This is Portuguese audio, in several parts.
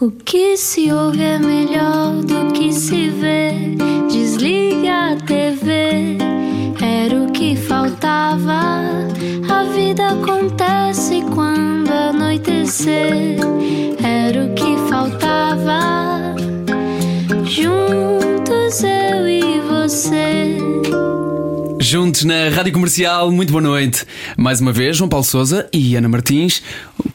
O que se ouve é melhor do que se vê. Desliga a TV, era o que faltava. A vida acontece quando anoitecer, era o que faltava. Juntos eu e você. Juntos na Rádio Comercial, muito boa noite. Mais uma vez, João Paulo Souza e Ana Martins,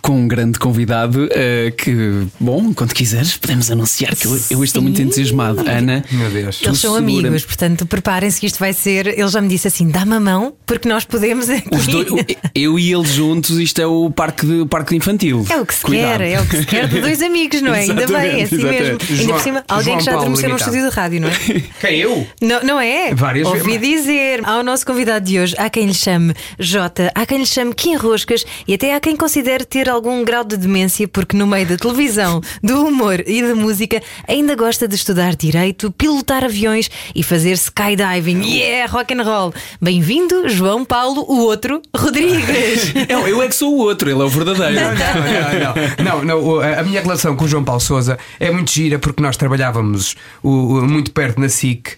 com um grande convidado uh, que, bom, quando quiseres, podemos anunciar que eu, eu estou muito entusiasmado. Ana, Meu Deus. Eles são amigos, portanto, preparem-se que isto vai ser. Ele já me disse assim: dá-me a mão, porque nós podemos. Aqui. Os dois, eu e ele juntos, isto é o parque, de, o parque infantil. É o que se Cuidado. quer, é o que se quer de dois amigos, não é? Ainda bem, é assim Exatamente, mesmo. exatamente. Ainda João- por cima, alguém João que já Paulo adormeceu num estúdio de rádio, não é? Quem eu? Não, não é? Várias Ouvi vezes. dizer ao nosso convidado de hoje, há quem lhe chame Jota, há quem lhe chame Kim Roscas e até há quem considere ter algum grau de demência, porque no meio da televisão, do humor e da música, ainda gosta de estudar direito, pilotar aviões e fazer skydiving. Yeah, rock and roll. Bem-vindo, João Paulo, o outro, Rodrigues. Eu, eu é que sou o outro, ele é o verdadeiro. Não, não, não, não, não, A minha relação com o João Paulo Souza é muito gira porque nós trabalhávamos o- o- muito perto na SIC.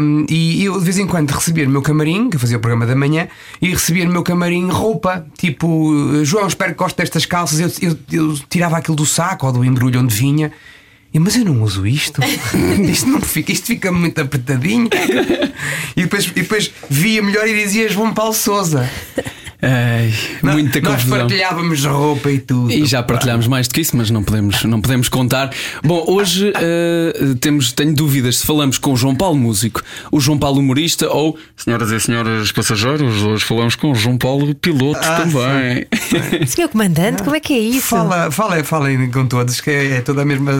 Um, e eu de vez em quando recebia no meu camarim, que eu fazia o programa da manhã, e recebia no meu camarim roupa, tipo, João, espero que goste destas calças. Eu, eu- eu tirava aquilo do saco ou do embrulho onde vinha. Mas eu não uso isto. isto não fica, isto fica muito apertadinho. e, depois, e depois via melhor e dizia João Paulo Souza. Ai, muita Nós confusão. partilhávamos roupa e tudo. E já partilhámos mais do que isso, mas não podemos, não podemos contar. Bom, hoje eh, temos, tenho dúvidas se falamos com o João Paulo músico, o João Paulo humorista ou, senhoras e senhores passageiros, hoje falamos com o João Paulo piloto Ah, também. Senhor Comandante, como é que é isso? Fala, fala, falem com todos, que é, é toda a mesma.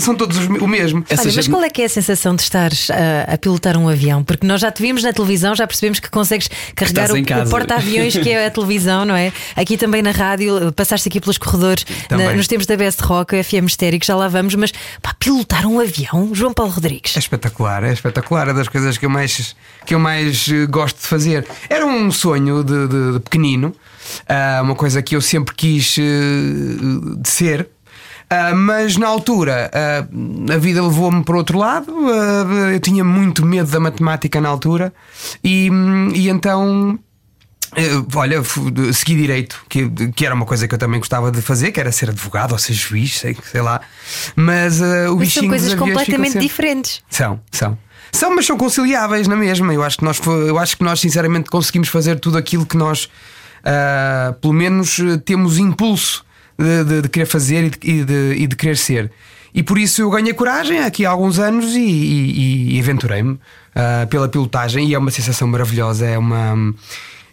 São todos os- o mesmo. Olha, mas gente- qual é que é a sensação de estares a, a pilotar um avião? Porque nós já te vimos na televisão, já percebemos que consegues carregar o, o porta-aviões que é a televisão, não é? Aqui também na rádio, passaste aqui pelos corredores na- nos tempos da Best Rock, FM Estéreo, que já lá vamos, mas pá, pilotar um avião, João Paulo Rodrigues. É espetacular, é espetacular. É das coisas que eu mais, que eu mais eh, gosto de fazer. Era um sonho de, de- de pequenino, ah, uma coisa que eu sempre quis eh, ser. Ah, mas na altura ah, a vida levou-me para outro lado. ah, eu tinha muito medo da matemática na altura, e, e então Eh, Olha, segui direito, que, que era uma coisa que eu também gostava de fazer, que era ser advogado ou ser juiz, sei, sei lá. Mas eh, o Mas são coisas completamente sempre- diferentes. São, são. São, mas são conciliáveis na mesma. Eu acho que nós, fo- eu acho que nós sinceramente conseguimos fazer tudo aquilo que nós, ah, pelo menos, eh, temos impulso de, de- de querer fazer e de, e de- e de querer ser. E por isso eu ganhei coragem aqui há alguns anos e, e- e aventurei-me pela pilotagem e é uma sensação maravilhosa. É uma.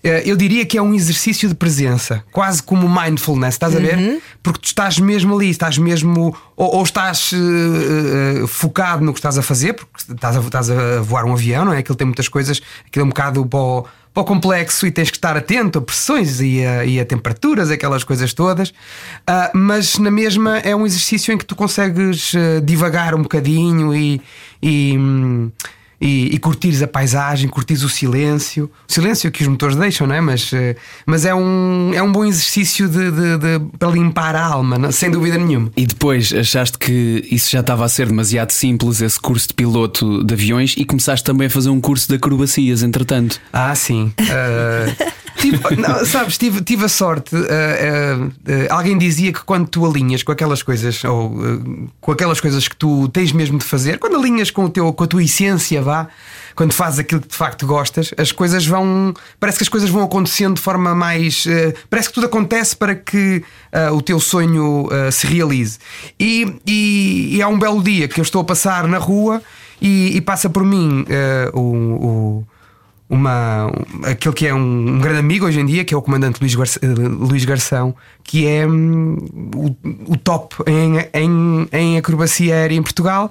Eh, Eu diria que é um exercício de presença, quase como mindfulness, estás a ver? Porque tu estás mesmo ali, estás mesmo. Ou, ou estás eh, eh, focado no que estás a fazer, porque estás a, estás a voar um avião, não é? Aquilo tem muitas coisas, aquilo é um bocado para o, para o complexo e tens que estar atento a pressões e a, e a temperaturas, aquelas coisas todas. Ah, mas na mesma é um exercício em que tu consegues divagar um bocadinho e. e hum, e, e curtires a paisagem, curtires o silêncio, o silêncio que os motores deixam, não é? Mas, eh, mas é, um, é um bom exercício de, de- de- para limpar a alma, não- sem dúvida nenhuma. E depois achaste que isso já estava a ser demasiado simples, esse curso de piloto de aviões, e começaste também a fazer um curso de acrobacias, entretanto. Ah, sim. Ah, tive- não, sabes, tive, tive a sorte. ah, ah, ah, alguém dizia que quando tu alinhas com aquelas coisas, ou com aquelas coisas que tu tens mesmo de fazer, quando alinhas com, o teu, com a tua essência, vá, quando fazes aquilo que de facto gostas, as coisas vão. Parece que as coisas vão acontecendo de forma mais. ah, parece que tudo acontece para que ah, o teu sonho ah, se realize. E, e- e há um belo dia que eu estou a passar na rua e, e passa por mim o- o uma, aquele que é um, um grande amigo hoje em dia, que é o comandante Luís, Luís Garção, que é hum, o, o top em, em, em acrobacia aérea em Portugal.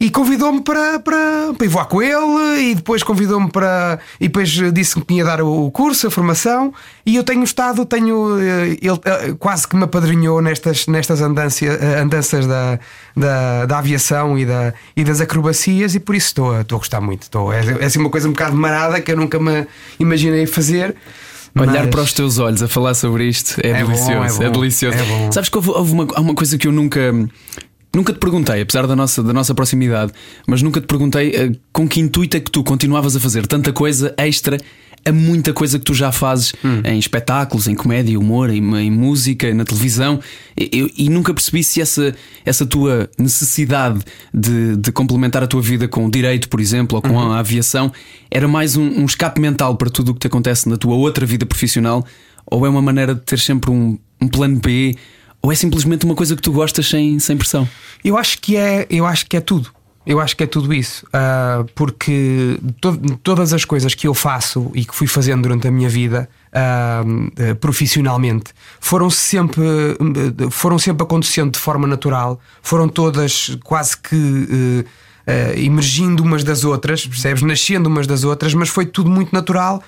E convidou-me para, para, para ir voar com ele, e depois convidou-me para. E depois disse-me que tinha dar o curso, a formação, e eu tenho estado, tenho. eh, Ele eh, quase que me apadrinhou nestas, nestas andância, eh, andanças da, da, da aviação e, da, e das acrobacias, e por isso estou, a- estou a gostar muito. Estou, é, é assim uma coisa um bocado marada que eu nunca me imaginei fazer. Olhar mas- para os teus olhos a falar sobre isto é, É bom, delicioso. é É, bom, delicioso. é bom. Sabes que houve, houve uma, há uma coisa que eu nunca nunca te perguntei, apesar da nossa, da nossa proximidade, mas nunca te perguntei eh, com que intuito é que tu continuavas a fazer tanta coisa extra a muita coisa que tu já fazes em espetáculos, em comédia, humor, em, em música, na televisão. Eu- e nunca percebi se essa, essa tua necessidade de, de complementar a tua vida com o direito, por exemplo, ou com a aviação, era mais um, um escape mental para tudo o que te acontece na tua outra vida profissional, ou é uma maneira de ter sempre um, um plano B, ou é simplesmente uma coisa que tu gostas sem, sem pressão. Eu acho que é, eu acho que é tudo. Eu acho que é tudo isso. Ah, porque to- todas as coisas que eu faço e que fui fazendo durante a minha vida ah, eh, profissionalmente foram sempre, foram sempre acontecendo de forma natural, foram todas quase que emergindo umas das outras, percebes? Nascendo umas das outras, mas foi tudo muito natural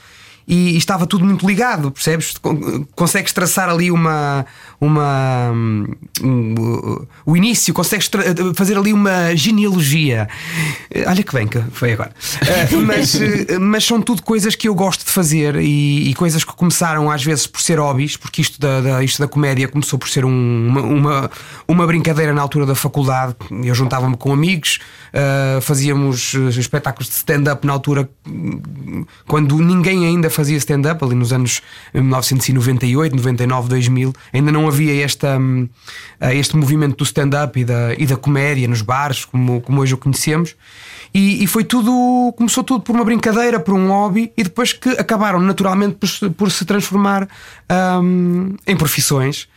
e, e estava tudo muito ligado, percebes? Con- Consegues traçar ali uma. uma um, o início, consegues fazer ali uma genealogia. Eh, Olha que bem que foi agora. Eh, mas, eh, mas são tudo coisas que eu gosto de fazer e, e coisas que começaram às vezes por ser hobbies, porque isto da, da- isto da comédia começou por ser um- uma, uma, uma brincadeira na altura da faculdade. Eu juntava-me com amigos, eh, fazíamos espetáculos de stand-up na altura quando ninguém ainda fazia stand-up, ali nos anos 1998, 99, 2000, ainda não havia esta, hum, eh, este movimento do stand-up e da, e da comédia nos bares, como, como hoje o conhecemos. E, e foi tudo, começou tudo por uma brincadeira, por um hobby, e depois que acabaram naturalmente por, por se transformar hum, em profissões.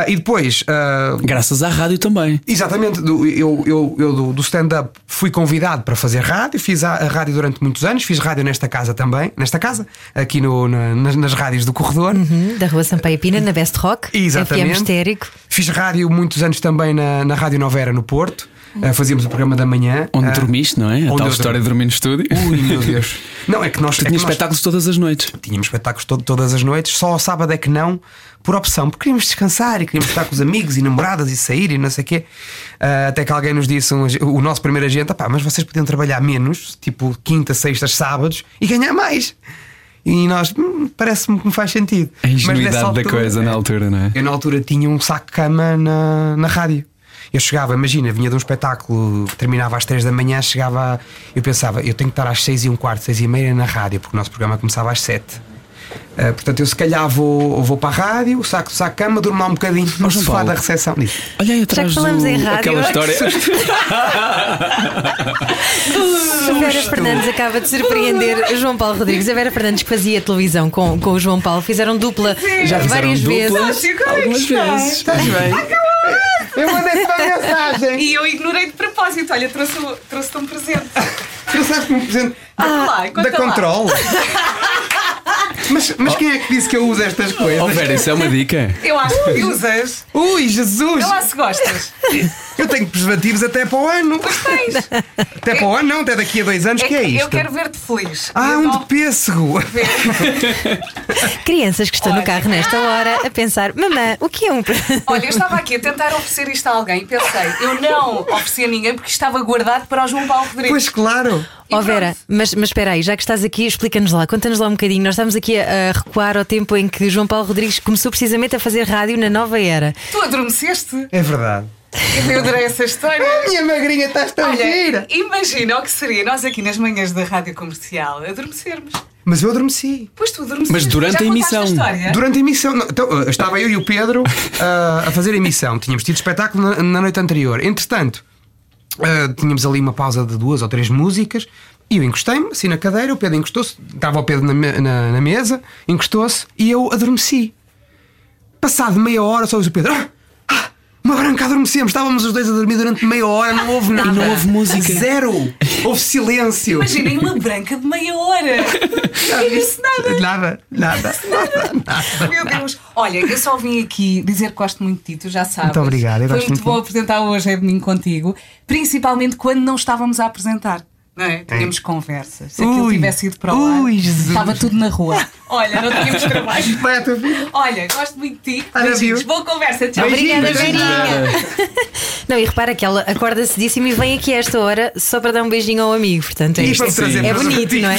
Ah, e depois, ah, Graças à rádio também. Exatamente, do- eu, eu, eu do, do stand-up fui convidado para fazer rádio, fiz a, a rádio durante muitos anos, fiz rádio nesta casa também, nesta casa, aqui no, na- nas, nas rádios do corredor. Hum, Da Rua Sampaio Pina, na Best Rock. Exatamente. FM Histérico. Fiz rádio muitos anos também na, na Rádio Novera no Porto, Ah, fazíamos o programa da manhã. Onde Ah, dormiste, não é? A onde tal história de dormir no estúdio. Ui, meu Deus. Não, é que nós, Tu é que tinhas nós espetáculos todas as noites. tínhamos espetáculos to- todas as noites, só ao sábado é que não, por opção, porque queríamos descansar e queríamos estar com os amigos e namoradas e sair e não sei o quê. Ah, até que alguém nos disse, um o nosso primeiro agente, "Epá, mas vocês podiam trabalhar menos, tipo quinta, sextas, sábados e ganhar mais. E nós, "Hum, parece-me que me faz sentido. A ingenuidade da altura- coisa na altura, não é? eu na altura tinha um saco de cama na, na rádio. Eu chegava, imagina, vinha de um espetáculo que terminava às 3 da manhã, chegava. Eu pensava, eu tenho que estar às 6 e um quarto, 6 e meia na rádio, porque o nosso programa começava às 7. Ah, portanto, eu se calhar vou, vou para a rádio, saco, saco de cama, durmo lá um bocadinho no João sofá Paulo. da recepção. Disse, Olha aí atrás Já que falamos do, em rádio, aquela história. A Vera Fernandes acaba de surpreender o João Paulo Rodrigues. A Vera Fernandes que fazia televisão com, com o João Paulo fizeram dupla Já fizeram várias dupla vezes. algumas vezes. Estás bem? Eu mandei-te uma mensagem. E eu ignorei de propósito. Olha, trouxe- trouxe-te um presente. Trouxeste-me um presente lá, da lá. Control. Mas, mas quem é que disse que eu uso estas coisas? Oh, Vera, isso é uma dica. Eu acho que usas. Ui, Jesus! Eu lá se gostas. Eu tenho preservativos até para o ano. Tens. Até para o ano, não, até daqui a dois anos. que é isto? Eu quero ver-te feliz. Ah, Eu um de pêssego. Crianças que estão no carro nesta hora a pensar: Mamã, o que é um. Olha, eu estava aqui a tentar oferecer isto a alguém e pensei, eu não ofereci a ninguém porque estava guardado para o João Paulo Rodrigues. Pois claro. Ó pronto. Vera, mas, mas espera aí, já que estás aqui, explica-nos lá, conta-nos lá um bocadinho. Nós estamos aqui a, a recuar ao tempo em que João Paulo Rodrigues começou precisamente a fazer rádio na nova era. Tu adormeceste? É verdade. Eu adorei essa história. Minha magrinha, estás tão Olha, gira. imagina o que seria nós aqui nas manhãs da rádio comercial adormecermos. Mas eu adormeci. Pois tu adormeceste. Mas durante Já a emissão. história? Durante a emissão. não, então, uh, estava eu e o Pedro uh, a fazer a emissão. Tínhamos tido espetáculo na, na noite anterior. Entretanto, uh, tínhamos ali uma pausa de duas ou três músicas. E eu encostei-me assim na cadeira. O Pedro encostou-se. Estava o Pedro na, na- na mesa, encostou-se e eu adormeci. Passado meia hora, só ouço o Pedro. "Ah, uma branca adormecemos. Estávamos os dois a dormir durante meia hora, não houve nada. não houve música. Zero. Houve silêncio. Imaginem uma branca de meia hora. Não disse nada. Nada, nada, nada, nada. Meu Deus. Olha, eu só vim aqui dizer que gosto muito de ti, tu já sabes. Muito obrigado, Foi muito muito bom apresentar hoje é domingo contigo, principalmente quando não estávamos a apresentar. Não é? Tínhamos conversas. Se aquilo Ui. tivesse ido para o ar, Ui, Jesus. estava tudo na rua. Olha, não tínhamos trabalho. Vai à tua vida. Olha, gosto muito de ti. Beijinhos. Boa conversa. Tchau. Obrigada. Verinha. Não, e repara que ela acorda cedíssimo e vem aqui a esta hora só para dar um beijinho ao amigo. Portanto, é, para é, é bonito, não é?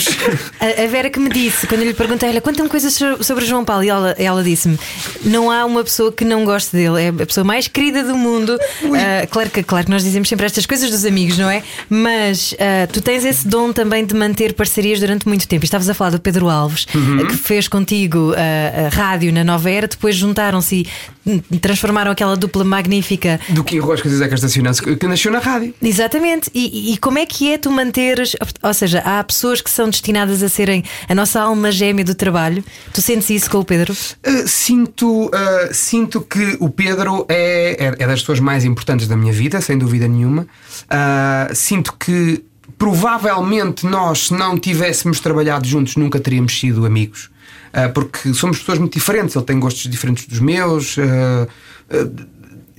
A, Vera que me disse, quando eu lhe perguntei, olha, conta-me coisas so- sobre o João Paulo, e ela, ela disse-me: não há uma pessoa que não goste dele, é a pessoa mais querida do mundo. Ah, claro, que, claro que nós dizemos sempre estas coisas dos amigos, não é? Mas ah, tu tens esse dom também de manter parcerias durante muito tempo. Estavas a falar do Pedro Alves, Uhum. que fez contigo ah, a rádio na Nova Era, depois juntaram-se e transformaram aquela dupla magnífica Do que Roscas e Zeca Estacionantes, que nasceu na rádio. Exatamente. E, e como é que é tu manteres? Ou seja, há pessoas que são destinadas a serem a nossa alma gêmea do trabalho. Tu sentes isso com o Pedro? Uh, sinto, uh, sinto que o Pedro é, é, é das pessoas mais importantes da minha vida, sem dúvida nenhuma. Uh, sinto que provavelmente nós, se não tivéssemos trabalhado juntos, nunca teríamos sido amigos. Uh, porque somos pessoas muito diferentes. Ele tem gostos diferentes dos meus. uh,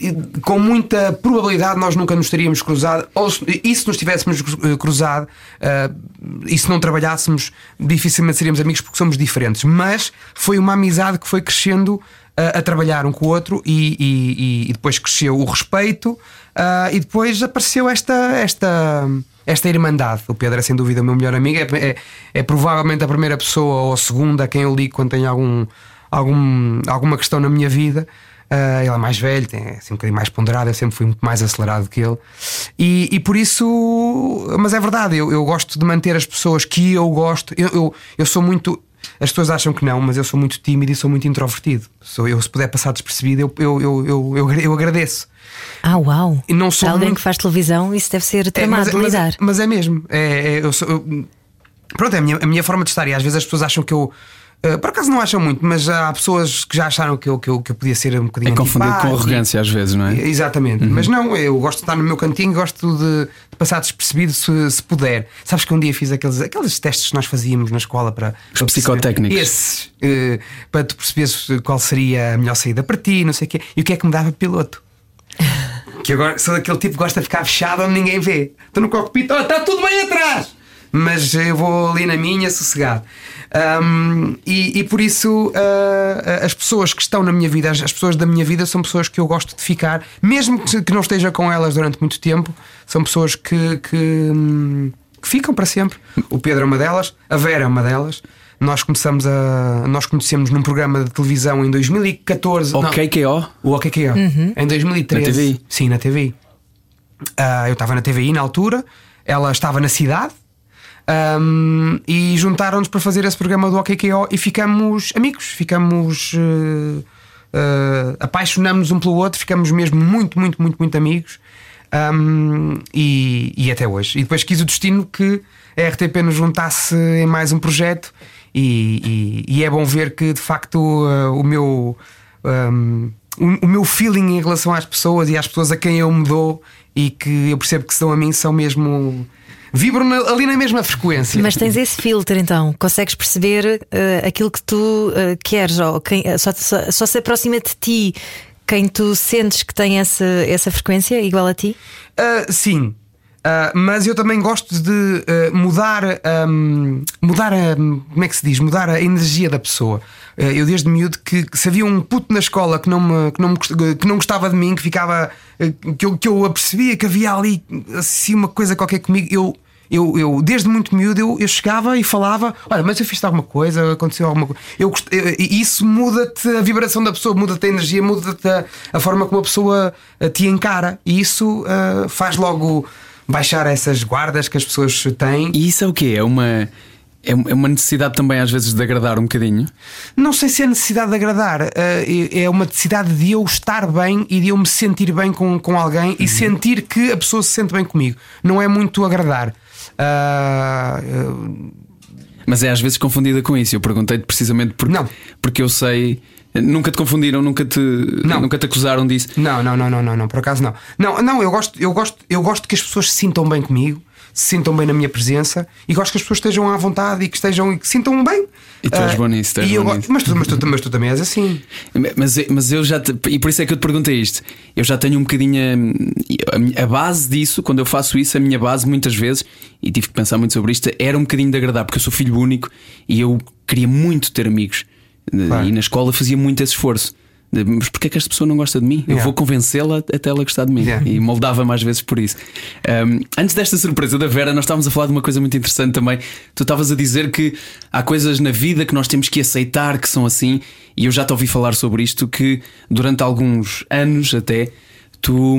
e com muita probabilidade nós nunca nos teríamos cruzado, ou se, e se nos tivéssemos cruzado e se não trabalhássemos, dificilmente seríamos amigos porque somos diferentes. Mas foi uma amizade que foi crescendo eh, a trabalhar um com o outro e, e- e- depois cresceu o respeito ah, e depois apareceu esta. esta esta irmandade, o Pedro é sem dúvida o meu melhor amigo, é, é- é provavelmente a primeira pessoa ou a segunda a quem eu ligo quando tenho algum, algum, alguma questão na minha vida. Ah, ele é mais velho, tem, é assim, um bocadinho mais ponderado, eu sempre fui muito mais acelerado que ele. E, e por isso, mas é verdade, eu, eu gosto de manter as pessoas que eu gosto. Eu, eu, eu sou muito. As pessoas acham que não, mas eu sou muito tímido e sou muito introvertido. Sou, eu, se puder passar despercebido, eu, eu, eu, eu, eu, agradeço. Ah, uau! E não sou Para alguém muito- que faz televisão, isso deve ser É, tramado mas, de mas- lidar. mas é mesmo. É, é, eu sou- eu- pronto, é a minha, a minha forma de estar. E às vezes as pessoas acham que eu. Eh, por acaso não acham muito, mas há pessoas que já acharam que eu, que eu, que eu podia ser um bocadinho É confundido com arrogância às vezes, não é? Exatamente, mas não, eu gosto de estar no meu cantinho, gosto de, de passar despercebido se, se puder. Sabes que um dia fiz aqueles, aqueles testes que nós fazíamos na escola para. Os para perceber- psicotécnicos. Esses, eh, para tu perceberes qual seria a melhor saída para ti, não sei o quê. E o que é que me dava piloto? Que agora sou daquele tipo que gosta de ficar fechado onde ninguém vê. Estou no cockpit, oh, está tudo bem atrás! Mas eu vou ali na minha, sossegado. Ahm, e, e por isso ah, as pessoas que estão na minha vida, as, as pessoas da minha vida, são pessoas que eu gosto de ficar, mesmo que, que não esteja com elas durante muito tempo, são pessoas que, que, hum, que ficam para sempre. O Pedro é uma delas, a Vera é uma delas. Nós começamos a. Nós conhecemos num programa de televisão em 2014. não, Ok, KO. o OKKO. Em 2013. Na TVI? Sim, na TVI. Ah, eu estava na TVI na altura, ela estava na cidade. Ahm, e juntaram-nos para fazer esse programa do OKKO e ficamos amigos, ficamos eh, eh, apaixonamos um pelo outro, ficamos mesmo muito, muito, muito, muito amigos ahm, e, e até hoje. E depois quis o destino que a RTP nos juntasse em mais um projeto e, e- e é bom ver que de facto eh, o meu um, o, meu feeling em relação às pessoas e às pessoas a quem eu me dou e que eu percebo que se dão a mim são mesmo. Vibram na- ali na mesma frequência. Mas tens esse filtro então, consegues perceber eh, aquilo que tu eh, queres, ou quem, eh, só, só, só se aproxima de ti quem tu sentes que tem essa, essa frequência igual a ti? Ah, sim. Ah, mas eu também gosto de ah, mudar, ahm, mudar a, como é que se diz? Mudar a energia da pessoa. Ah, eu desde miúdo que, que se havia um puto na escola que não, me, que, não me que não gostava de mim, que ficava que eu, que eu apercebia que havia ali assim uma coisa qualquer comigo, eu. Eu, eu, desde muito miúdo, eu, eu chegava e falava: Olha, mas eu fiz alguma coisa, aconteceu alguma coisa. Eu, eu- isso muda-te a vibração da pessoa, muda-te a energia, muda-te a, a forma como a pessoa te encara. E isso eh, faz logo baixar essas guardas que as pessoas têm. E isso é o quê? É uma, é é uma necessidade também às vezes de agradar um bocadinho? Não sei se é necessidade de agradar, eh, é uma necessidade de eu estar bem e de eu me sentir bem com, com alguém e sentir que a pessoa se sente bem comigo. Não é muito agradar. Eh, Mas é às vezes confundida com isso. Eu perguntei-te precisamente porque, Não. porque eu sei. Nunca te confundiram, nunca te, Não. nunca te acusaram disso. Não, não, não, não, não, não, por acaso não. Não, não, eu gosto, eu gosto, eu gosto que as pessoas se sintam bem comigo, se sintam bem na minha presença e gosto que as pessoas estejam à vontade e que estejam e que se sintam bem. E tu és Ah, bom nisso, tu és bom nisso. Mas, tu, mas, tu, mas tu também és assim. Mas, mas eu já te- e por isso é que eu te perguntei isto. Eu já tenho um bocadinho a, a a base disso, quando eu faço isso, a minha base muitas vezes, e tive que pensar muito sobre isto, era um bocadinho de agradar, porque eu sou filho único e eu queria muito ter amigos. Claro. E na escola fazia muito esse esforço De, Mas porquê é que esta pessoa não gosta de mim? Eu Yeah. vou convencê-la até ela gostar de mim. Yeah. E moldava mais vezes por isso. Um, antes desta surpresa da Vera, nós estávamos a falar de uma coisa muito interessante também. Tu estavas a dizer que há coisas na vida que nós temos que aceitar que são assim, e eu já te ouvi falar sobre isto, que durante alguns anos até tu.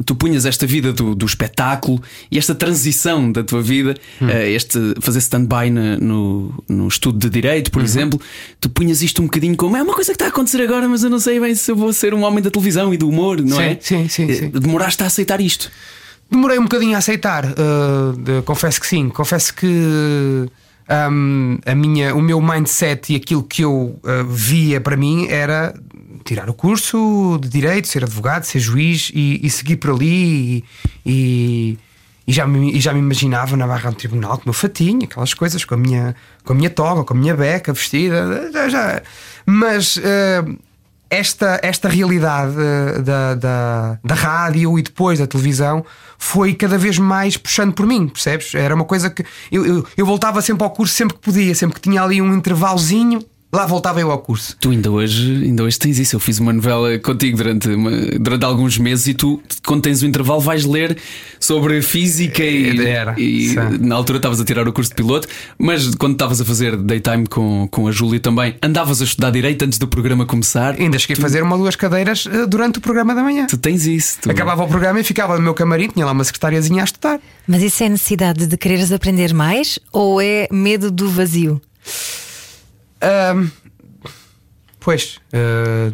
Hum, Tu punhas esta vida do, do espetáculo e esta transição da tua vida, eh, este fazer stand-by no, no estudo de direito, por exemplo, tu punhas isto um bocadinho como é uma coisa que está a acontecer agora, mas eu não sei bem se eu vou ser um homem da televisão e do humor, não Sim, é? sim, sim, Eh, sim. Demoraste a aceitar isto. Demorei um bocadinho a aceitar, uh, confesso que sim. Confesso que um, a minha, o meu mindset e aquilo que eu uh, via para mim era tirar o curso de direito, ser advogado, ser juiz e, e seguir por ali. E, e- já, me, e já me imaginava na barra do tribunal com o meu fatinho, aquelas coisas, com a minha, com a minha toga, com a minha beca vestida. Já, já. Mas. uh, esta, esta realidade eh, da, da, da rádio e depois da televisão foi cada vez mais puxando por mim, percebes? Era uma coisa que eu, eu, eu voltava sempre ao curso sempre que podia, sempre que tinha ali um intervalozinho, lá voltava eu ao curso. Tu ainda hoje, ainda hoje tens isso. Eu fiz uma novela contigo durante, uma- durante alguns meses e tu, quando tens o intervalo, vais ler sobre física e, Era, e sim. na altura estavas a tirar o curso de piloto, mas quando estavas a fazer daytime com, com a Júlia também, andavas a estudar direito antes do programa começar. Ainda cheguei a fazer uma ou duas cadeiras eh, durante o programa da manhã. Tu tens isso. Tu... Acabava o programa e ficava no meu camarim, tinha lá uma secretariazinha a estudar. Mas isso é necessidade de quereres aprender mais ou é medo do vazio? Pois, ah,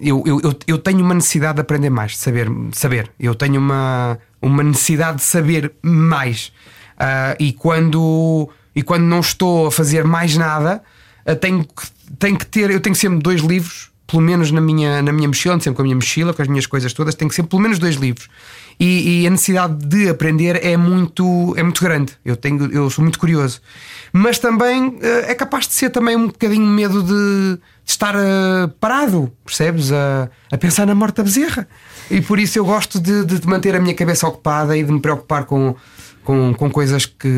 eu, eu, eu, tenho uma necessidade de aprender mais, de saber. saber. Eu tenho uma, uma necessidade de saber mais. Ah, e, quando, e quando não estou a fazer mais nada, ah, tenho, que- tenho que ter. Eu tenho sempre dois livros, pelo menos na minha, na minha mochila, sempre com a minha mochila, com as minhas coisas todas, tenho que sempre pelo menos dois livros. E, e a necessidade de aprender é muito, é muito grande. Eu, tenho, eu sou muito curioso. Mas também eh, é capaz de ser também um bocadinho medo de, de estar eh, parado, percebes? A, a pensar na morte da bezerra. E por isso eu gosto de, de manter a minha cabeça ocupada e de me preocupar com, com, com coisas que.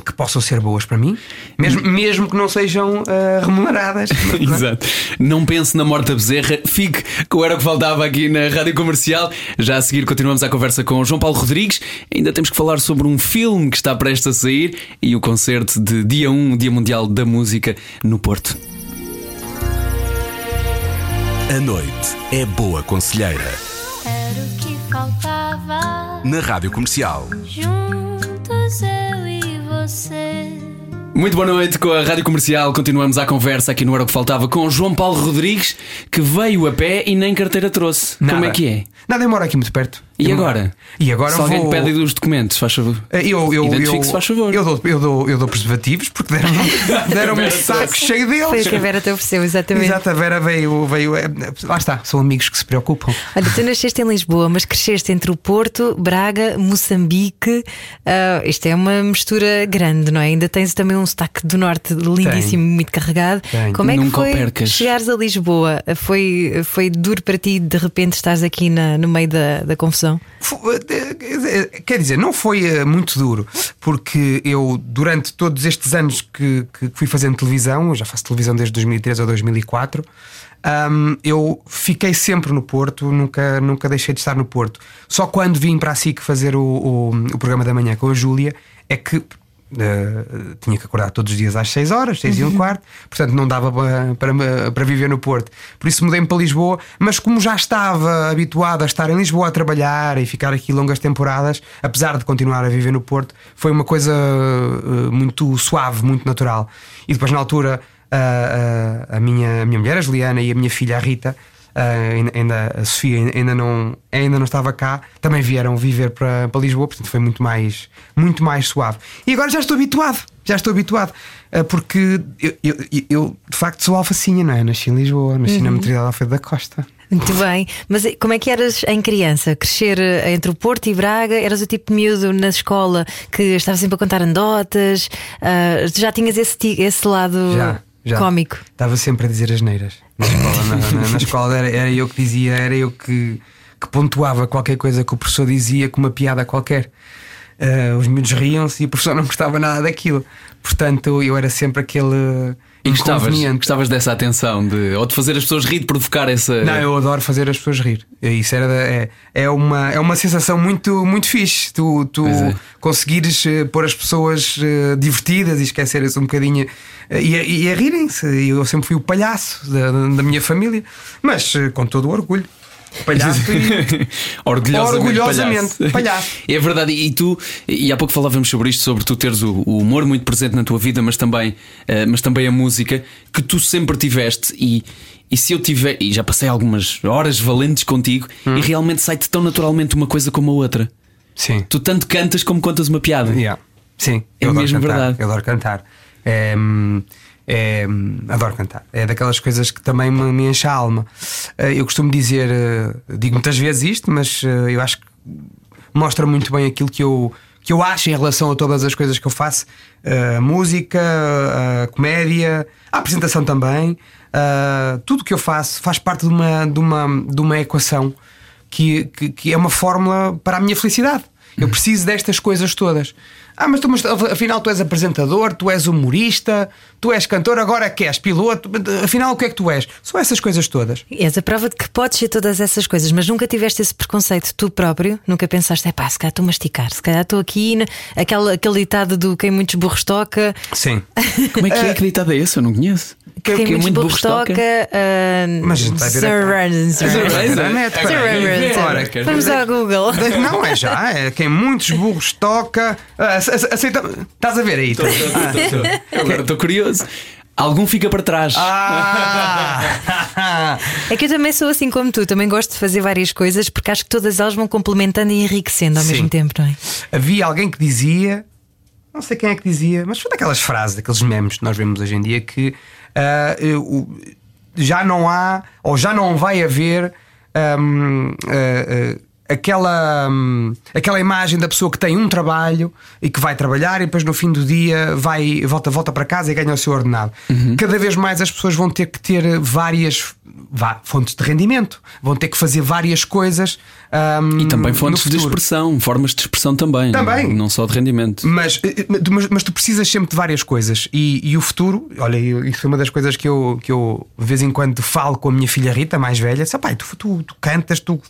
Que possam ser boas para mim, mesmo, mesmo que não sejam eh, remuneradas. Exato. Não pense na morte da bezerra, fique com o Era o que Faltava aqui na Rádio Comercial. Já a seguir continuamos a conversa com o João Paulo Rodrigues. Ainda temos que falar sobre um filme que está prestes a sair e o concerto de dia 1, Dia Mundial da Música, no Porto. A noite é boa conselheira. Era o que faltava. Na Rádio Comercial. Juntos eu e você. Muito boa noite com a Rádio Comercial. Continuamos a conversa aqui no Era o que Faltava com o João Paulo Rodrigues, que veio a pé e nem carteira trouxe. Como Nada. é que é? Nada, eu moro aqui muito perto. E Eu agora? E agora Se alguém vou... pede os documentos, faz favor. Eu, eu, Identifique-se, eu, faz favor. Eu dou, eu dou, eu dou preservativos porque deram-me deram um saco cheio deles. Foi o que a Vera te ofereceu, exatamente. Exato, a Vera veio, veio. é, Lá está, são amigos que se preocupam. Olha, tu nasceste em Lisboa, mas cresceste entre o Porto, Braga, Moçambique. Ah, isto é uma mistura grande, não é? Ainda tens também um sotaque do norte lindíssimo, muito carregado. Tenho. Como é que Nunca foi percas. chegares a Lisboa? Foi, foi duro para ti de repente estares aqui na- no meio da, da confusão? Fu- eh, Quer dizer, não foi eh, muito duro, porque eu, durante todos estes anos que, que fui fazendo televisão, já faço televisão desde 2003 ou 2004, hum, eu fiquei sempre no Porto, nunca, nunca deixei de estar no Porto. Só quando vim para a SIC fazer o, o, o programa da manhã com a Júlia é que. Eh, tinha que acordar todos os dias às 6 horas, 6 e um quarto, portanto não dava para, para, para viver no Porto. Por isso mudei-me para Lisboa, mas como já estava habituado a estar em Lisboa a trabalhar e ficar aqui longas temporadas, apesar de continuar a viver no Porto, foi uma coisa eh, muito suave, muito natural. E depois, na altura, a, a, a minha, a minha mulher, a Juliana, e a minha filha, a Rita, Uh, ainda- a Sofia ainda não, ainda não estava cá, também vieram viver para, para Lisboa, portanto foi muito mais, muito mais suave. E agora já estou habituado, já estou habituado, uh, porque eu, eu, eu, de facto sou alfacinha, não é? Nasci em Lisboa, nasci na maternidade Alfredo da Costa. Muito bem, mas como é que eras em criança? Crescer eh, entre o Porto e Braga? Eras o tipo de miúdo na escola que estava sempre a contar anedotas? Ah, já tinhas esse, esse lado Já, já. cómico? Estava sempre a dizer as neiras. Na escola, na, na- na escola era, era eu que dizia, era eu que, que pontuava qualquer coisa que o professor dizia com uma piada qualquer. Eh, os miúdos riam-se e a professora não gostava nada daquilo. Portanto, eu era sempre aquele. E gostavas, gostavas dessa atenção de, ou de fazer as pessoas rir, de provocar essa. Não, eu adoro fazer as pessoas rir. É Isso era, é, é, uma, é uma sensação muito, muito fixe. Tu, tu é. conseguires eh, pôr as pessoas eh, divertidas e esquecerem-se um bocadinho e, a- e a rirem-se. Eu sempre fui o palhaço da, da minha família, mas com todo o orgulho. Palhaço. Orgulhosamente, Orgulhosamente, palhaço. palhaço. É verdade, e tu, e há pouco falávamos sobre isto, sobre tu teres o, o humor muito presente na tua vida, mas também, eh, mas também a música, que tu sempre tiveste. E, e se eu tiver, e já passei algumas horas valentes contigo, Hum. e realmente sai-te tão naturalmente uma coisa como a outra. Sim. Tu tanto cantas como contas uma piada. Yeah. Sim, É mesmo cantar, verdade. Eu adoro cantar. É, é, adoro cantar. É daquelas coisas que também me, me enche a alma. Eh, Eu costumo dizer, eh, digo muitas vezes isto, mas eh, eu acho que mostra muito bem aquilo que eu, que eu acho em relação a todas as coisas que eu faço: a música, a comédia, a apresentação também. Eh, tudo que eu faço faz parte de uma, de uma, de uma equação que, que, que é uma fórmula para a minha felicidade. Eu preciso destas coisas todas. Ah, mas, tu, mas afinal tu és apresentador, tu és humorista, tu és cantor, agora que és piloto, afinal o que é que tu és? São essas coisas todas. És a prova de que podes ser todas essas coisas, mas nunca tiveste esse preconceito tu próprio, nunca pensaste, é pá, se calhar estou a masticar, se calhar estou aqui, aquele, aquele ditado do quem muitos burros toca, Sim. Como é que é que ditado é esse? Eu não conheço. Quem Que é muitos muito burros burros toca. ah, Mas a gente vai ver Sir a- Ryan, Sir Sir Ryan. Ryan. net, Sir peraí. Ryan. Ora, Vamos ao Google. Não, é já, é quem muitos burros toca. Ah, ace- ace- Aceita. Estás a ver aí? Eu Agora estou curioso. Algum fica para trás. Ah! É que eu também sou assim como tu, também gosto de fazer várias coisas porque acho que todas elas vão complementando e enriquecendo ao Sim. mesmo tempo, não é? Havia alguém que dizia, não sei quem é que dizia, mas foi daquelas frases, daqueles memes que nós vemos hoje em dia que eh, o- já não há ou já não vai haver hum, ah, ah, aquela, hum, aquela imagem da pessoa que tem um trabalho e que vai trabalhar e depois no fim do dia vai, volta, volta para casa e ganha o seu ordenado. Cada vez mais as pessoas vão ter que ter várias vá, fontes de rendimento, vão ter que fazer várias coisas. Hum, E também fontes de expressão, formas de expressão também. Também. Não só de rendimento. Mas, eh, mas, mas tu precisas sempre de várias coisas. E, e o futuro, olha, isso foi uma das coisas que eu, que eu de vez em quando falo com a minha filha Rita, mais velha. Pai, tu, tu, tu cantas, tu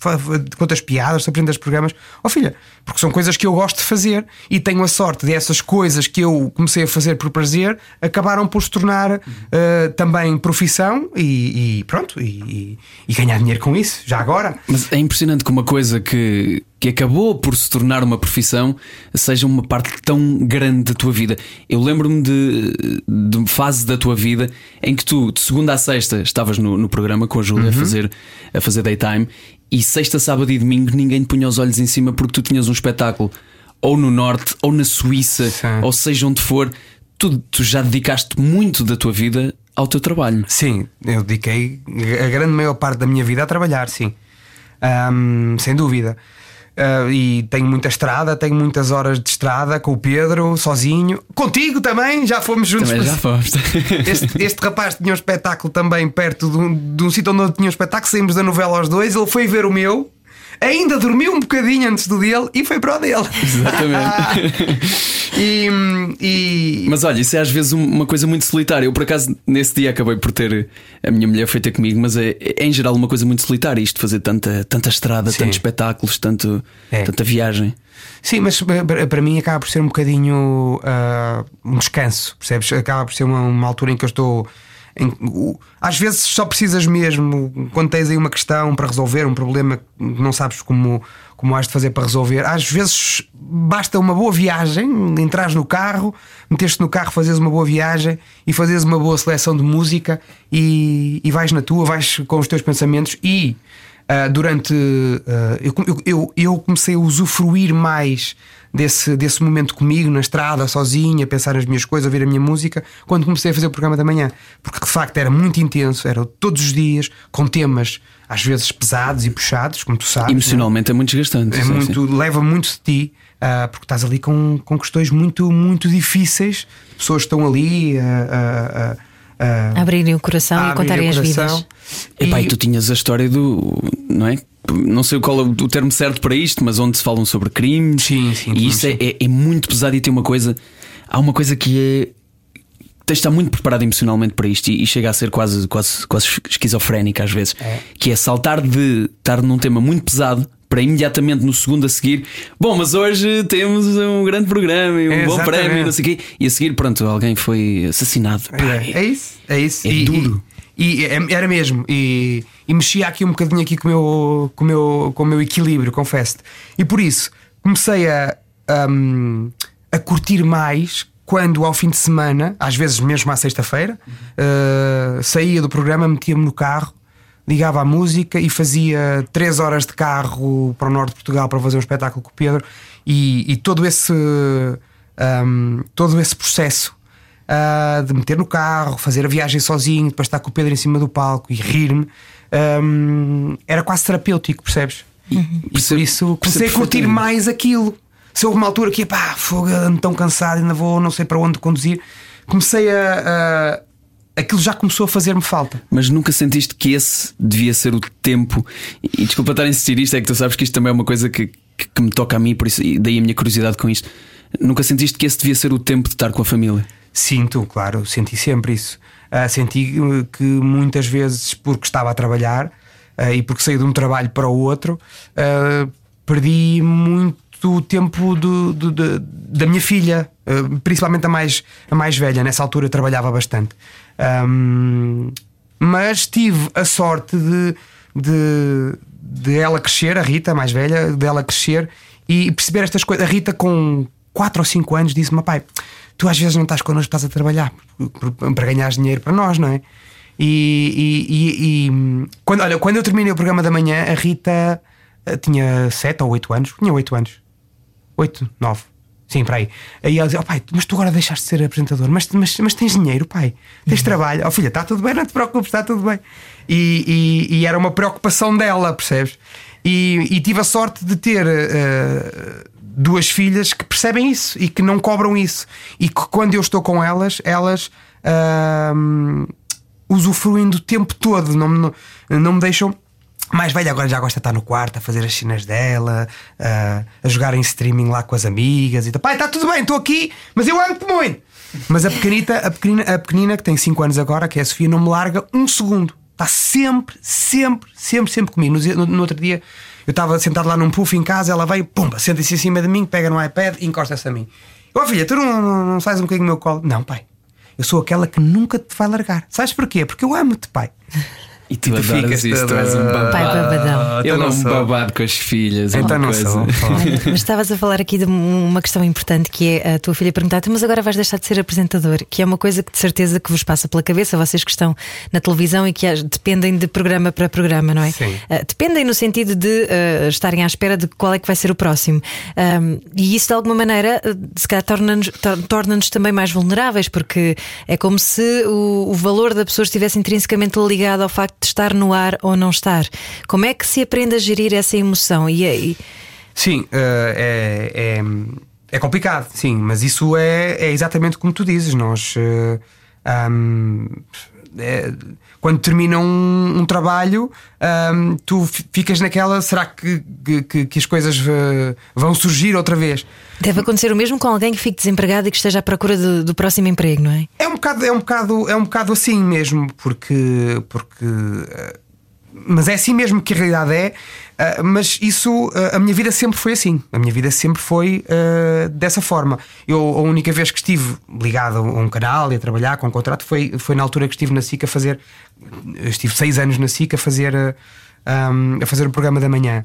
contas piadas, tu aprendes programas. Ó filha, porque são coisas que eu gosto de fazer e tenho a sorte dessas coisas que eu comecei a fazer por prazer acabaram por se tornar eh, também profissão e, e pronto, e, e- e ganhar dinheiro com isso, já agora. Mas é impressionante que uma coisa que, que acabou por se tornar uma profissão seja uma parte tão grande da tua vida. Eu lembro-me de, de fase da tua vida em que tu, de segunda a sexta, estavas no, no programa com a Júlia Uhum. a, fazer, a fazer daytime e sexta, sábado e domingo ninguém te punha os olhos em cima porque tu tinhas um espetáculo ou no Norte ou na Suíça, Sim. ou seja onde for. Tu, tu já dedicaste muito da tua vida ao teu trabalho. Sim, eu dediquei a grande maior parte da minha vida a trabalhar, sim. Ahm, sem dúvida. Ah, e tenho muita estrada, tenho muitas horas de estrada com o Pedro, sozinho. Contigo também, já fomos juntos. Também já foste. Este, este rapaz tinha um espetáculo também perto de um, de um sítio onde eu tinha um espetáculo. Saímos da novela aos dois. Ele foi ver o meu, ainda dormiu um bocadinho antes do dele e foi para o dele. Exatamente. e, e- Mas olha, isso é às vezes um- uma coisa muito solitária. Eu, por acaso, nesse dia acabei por ter a minha mulher feita comigo, mas é, é em geral uma coisa muito solitária isto de fazer tanta, tanta estrada, Sim. tantos espetáculos, tanto, É. tanta viagem. Sim, mas para- mim acaba por ser um bocadinho ah, um descanso, percebes? Acaba por ser uma, uma altura em que eu estou. Às vezes só precisas mesmo, quando tens aí uma questão para resolver, um problema que não sabes como, como has de fazer para resolver. Às vezes basta uma boa viagem, entras no carro, meteres-te no carro, fazes uma boa viagem e fazes uma boa seleção de música e, e vais na tua, vais com os teus pensamentos e. Uh, durante. uh, eu, eu- eu, comecei a usufruir mais desse, desse momento comigo, na estrada, sozinho, a pensar nas minhas coisas, a ouvir a minha música, quando comecei a fazer o programa da manhã. Porque de facto era muito intenso, era todos os dias, com temas às vezes pesados e puxados, como tu sabes. Emocionalmente é muito desgastante. É muito, leva muito de ti, ah, porque estás ali com, com questões muito, muito difíceis. Pessoas estão ali a, a- Abrirem o coração a e contarem o as vidas. Epá, e E- tu tinhas a história do. Não é? Não sei qual é o termo certo para isto, mas onde se falam sobre crimes. Sim, sim, E isso é, é- é muito pesado e tem uma coisa. Há uma coisa que é. Tens de estar muito preparado emocionalmente para isto e, e chega a ser quase, quase, quase esquizofrénica às vezes. Que é saltar de estar num tema muito pesado para imediatamente no segundo a seguir. Bom, mas hoje temos um grande programa e um bom Exatamente. prémio e não sei o quê. E a seguir, pronto, alguém foi assassinado. É, é isso, é isso. É e, duro. E, e é- era mesmo. E, e mexia aqui um bocadinho aqui com o meu, com o meu, com o meu equilíbrio, confesso-te. E por isso comecei a, hum, a curtir mais quando ao fim de semana, às vezes mesmo à sexta-feira, uh, saía do programa, metia-me no carro. Ligava a música e fazia três horas de carro para o norte de Portugal para fazer um espetáculo com o Pedro e, e todo esse hum, todo esse processo ah, de meter no carro, fazer a viagem sozinho, depois estar com o Pedro em cima do palco e rir-me, hum, era quase terapêutico, percebes? E, e por isso comecei a percebo curtir mais aquilo. Se houve uma altura que, pá, fogo, ando tão cansado, ainda vou, não sei para onde conduzir, comecei a. a aquilo já começou a fazer-me falta. Mas nunca sentiste que esse devia ser o tempo? E desculpa estar a insistir isto, é que tu sabes que isto também é uma coisa que, que, que me toca a mim, por isso, e daí a minha curiosidade com isto. Nunca sentiste que esse devia ser o tempo de estar com a família? Sinto, claro, senti sempre isso. Ah, senti uh, que muitas vezes, porque estava a trabalhar ah, e porque saí de um trabalho para o outro, ah, perdi muito tempo do, do- do- da minha filha, ah, principalmente a mais, a mais velha. Nessa altura trabalhava bastante. Ahm, mas tive a sorte de, de, de ela crescer, a Rita, a mais velha, dela crescer e perceber estas coisas. A Rita, com 4 ou 5 anos, disse-me: pai, tu às vezes não estás connosco, estás a trabalhar para ganhar dinheiro para nós, não é? E, e- e- e, quando, olha, quando eu terminei o programa da manhã, a Rita eh, tinha 7 ou 8 anos, tinha 8 anos, 8, 9. Sim, para aí. Aí ela dizia: oh, pai, mas tu agora deixaste de ser apresentador, mas, mas, mas tens dinheiro, pai, tens trabalho. Oh, filha, está tudo bem, não te preocupes, está tudo bem. E, e- e era uma preocupação dela, percebes? E, e tive a sorte de ter eh, duas filhas que percebem isso e que não cobram isso. E que quando eu estou com elas, elas. ahm, usufruem do tempo todo, não, não, não me deixam. Mais velha agora já gosta de estar no quarto a fazer as cenas dela, a, a jogar em streaming lá com as amigas e tal. Pai, está tudo bem, estou aqui, mas eu amo-te muito. Mas a pequenita, a pequenina, a pequenina que tem 5 anos agora, que é a Sofia, não me larga um segundo. Está sempre, sempre, sempre, sempre comigo. No, no- outro dia eu estava sentado lá num puff em casa, ela veio, pumba, senta-se em cima de mim, pega no iPad e encosta-se a mim. Ó filha, tu não, não, não sais um bocadinho do meu colo? Não, pai. Eu sou aquela que nunca te vai largar. Sabes porquê? Porque eu amo-te, pai. E tu, tu adoras ficas isso, tu és um babado. Pai babadão. Ele Então é um não sou. babado com as filhas. é Então não coisa. sou. Mas estavas a falar aqui de uma questão importante que é a tua filha perguntar-te, mas agora vais deixar de ser apresentador, que é uma coisa que de certeza que vos passa pela cabeça, vocês que estão na televisão e que dependem de programa para programa, não é? Sim. Ah, dependem no sentido de ah, estarem à espera de qual é que vai ser o próximo. Ahm, e isso de alguma maneira ah, se calhar torna-nos tor- torna-nos também mais vulneráveis, porque é como se o, o valor da pessoa estivesse intrinsecamente ligado ao facto de estar no ar ou não estar. Como é que se aprende a gerir essa emoção? E, e- Sim, eh, é, é, é complicado, sim, mas isso é, é exatamente como tu dizes. Nós, eh, é, quando termina um, um trabalho, ahm, tu fi- ficas naquela: será que, que, que as coisas eh, vão surgir outra vez? Deve acontecer o mesmo com alguém que fique desempregado e que esteja à procura do, do próximo emprego, não é? É um bocado, é um bocado, é um bocado assim mesmo, porque, porque eh, mas é assim mesmo que a realidade é. eh, mas isso, eh, a minha vida sempre foi assim. A minha vida sempre foi eh, dessa forma. Eu, a única vez que estive ligado a um canal e a trabalhar com um contrato foi, foi na altura que estive na SIC a fazer. estive seis anos na SIC a fazer, um, a fazer o programa da manhã.